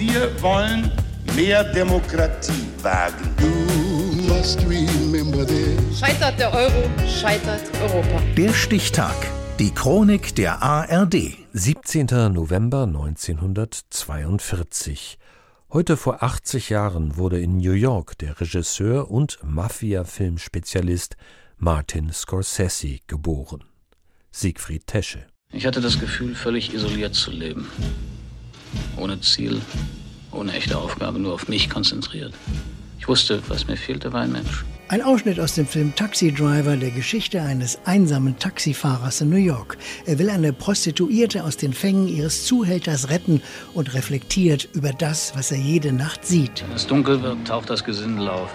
Wir wollen mehr Demokratie wagen. Scheitert der Euro, scheitert Europa. Der Stichtag. Die Chronik der ARD. 17. November 1942. Heute vor 80 Jahren wurde in New York der Regisseur und Mafia-Filmspezialist Martin Scorsese geboren. Siegfried Tesche. Ich hatte das Gefühl, völlig isoliert zu leben. Ohne Ziel, ohne echte Aufgabe, nur auf mich konzentriert. Ich wusste, was mir fehlte, war ein Mensch. Ein Ausschnitt aus dem Film Taxi Driver, der Geschichte eines einsamen Taxifahrers in New York. Er will eine Prostituierte aus den Fängen ihres Zuhälters retten und reflektiert über das, was er jede Nacht sieht. Wenn es dunkel wird, taucht das Gesindel auf.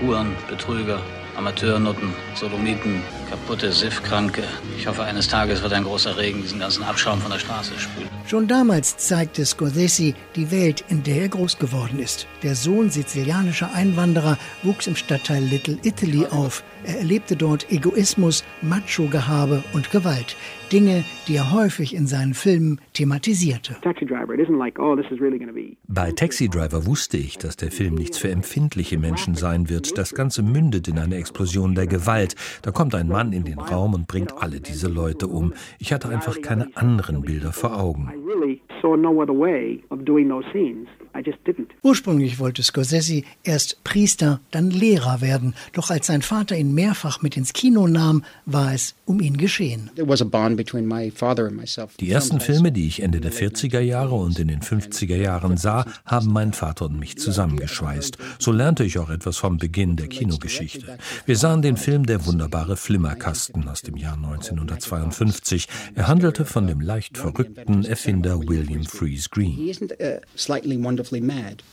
Huren, Betrüger, Amateurnutten, Solomiten, kaputte Siffkranke. Ich hoffe, eines Tages wird ein großer Regen diesen ganzen Abschaum von der Straße spülen. Schon damals zeigte Scorsese die Welt, in der er groß geworden ist. Der Sohn sizilianischer Einwanderer wuchs im Stadtteil Little Italy auf. Er erlebte dort Egoismus, Macho-Gehabe und Gewalt. Dinge, die er häufig in seinen Filmen thematisierte. Oh, Bei Taxi Driver wusste ich, dass der Film nichts für empfindliche Menschen sein wird. Das Ganze mündet in eine Explosion der Gewalt. Da kommt ein Mann in den Raum und bringt alle diese Leute um. Ich hatte einfach keine anderen Bilder vor Augen. Ursprünglich wollte Scorsese erst Priester, dann Lehrer werden. Doch als sein Vater ihn mehrfach mit ins Kino nahm, war es um ihn geschehen. Die ersten Filme, die ich Ende der 40er Jahre und in den 50er Jahren sah, haben mein Vater und mich zusammengeschweißt. So lernte ich auch etwas vom Beginn der Kinogeschichte. Wir sahen den Film Der wunderbare Flimmerkasten aus dem Jahr 1952. Er handelte von dem leicht verrückten Erfinder William Freeze Green.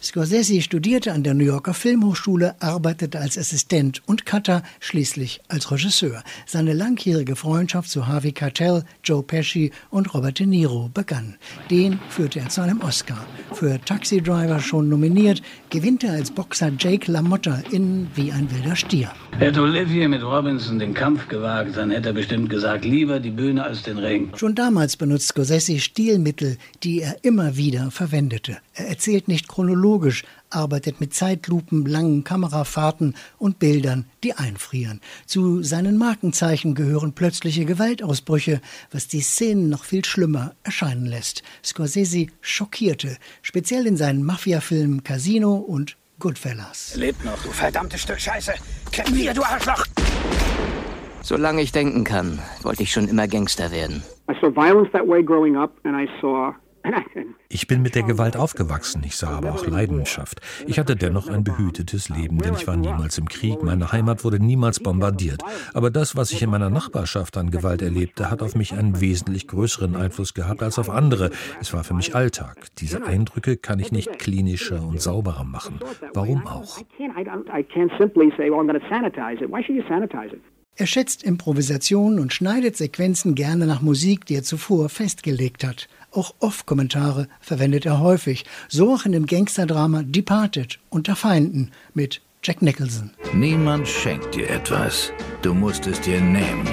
Scorsese studierte an der New Yorker Filmhochschule, arbeitete als Assistent und Cutter, schließlich als Regisseur. Seine langjährige Freundschaft zu Harvey Keitel, Joe Pesci und Robert De Niro begann. Den führte er zu einem Oscar. Für Taxi Driver schon nominiert, gewinnt er als Boxer Jake LaMotta in Wie ein wilder Stier. Hätte Olivier mit Robinson den Kampf gewagt, dann hätte er bestimmt gesagt, lieber die Bühne als den Ring. Schon damals benutzt Scorsese Stilmittel, die er immer wieder verwendete. Er erzählt nicht chronologisch, arbeitet mit Zeitlupen, langen Kamerafahrten und Bildern, die einfrieren. Zu seinen Markenzeichen gehören plötzliche Gewaltausbrüche, was die Szenen noch viel schlimmer erscheinen lässt. Scorsese schockierte, speziell in seinen Mafiafilmen Casino und Goodfellas. Er lebt noch. Du verdammtes Stück Scheiße! Kämpf wir, du Arschloch! Solange ich denken kann, wollte ich schon immer Gangster werden. I saw violence that way growing up and I saw ich bin mit der Gewalt aufgewachsen, ich sah aber auch Leidenschaft. Ich hatte dennoch ein behütetes Leben, denn ich war niemals im Krieg, meine Heimat wurde niemals bombardiert. Aber das, was ich in meiner Nachbarschaft an Gewalt erlebte, hat auf mich einen wesentlich größeren Einfluss gehabt als auf andere. Es war für mich Alltag. Diese Eindrücke kann ich nicht klinischer und sauberer machen. Warum auch? Er schätzt Improvisation und schneidet Sequenzen gerne nach Musik, die er zuvor festgelegt hat. Auch Off-Kommentare verwendet er häufig, so auch in dem Gangsterdrama Departed unter Feinden mit Jack Nicholson. Niemand schenkt dir etwas, du musst es dir nehmen.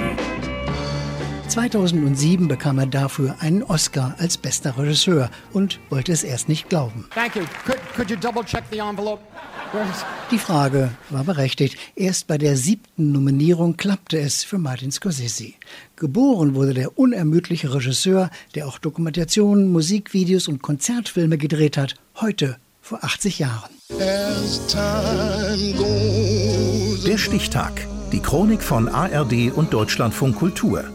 2007 bekam er dafür einen Oscar als bester Regisseur und wollte es erst nicht glauben. Could, could Die Frage war berechtigt. Erst bei der siebten Nominierung klappte es für Martin Scorsese. Geboren wurde der unermüdliche Regisseur, der auch Dokumentationen, Musikvideos und Konzertfilme gedreht hat, heute vor 80 Jahren. Der Stichtag. Die Chronik von ARD und Deutschlandfunk Kultur.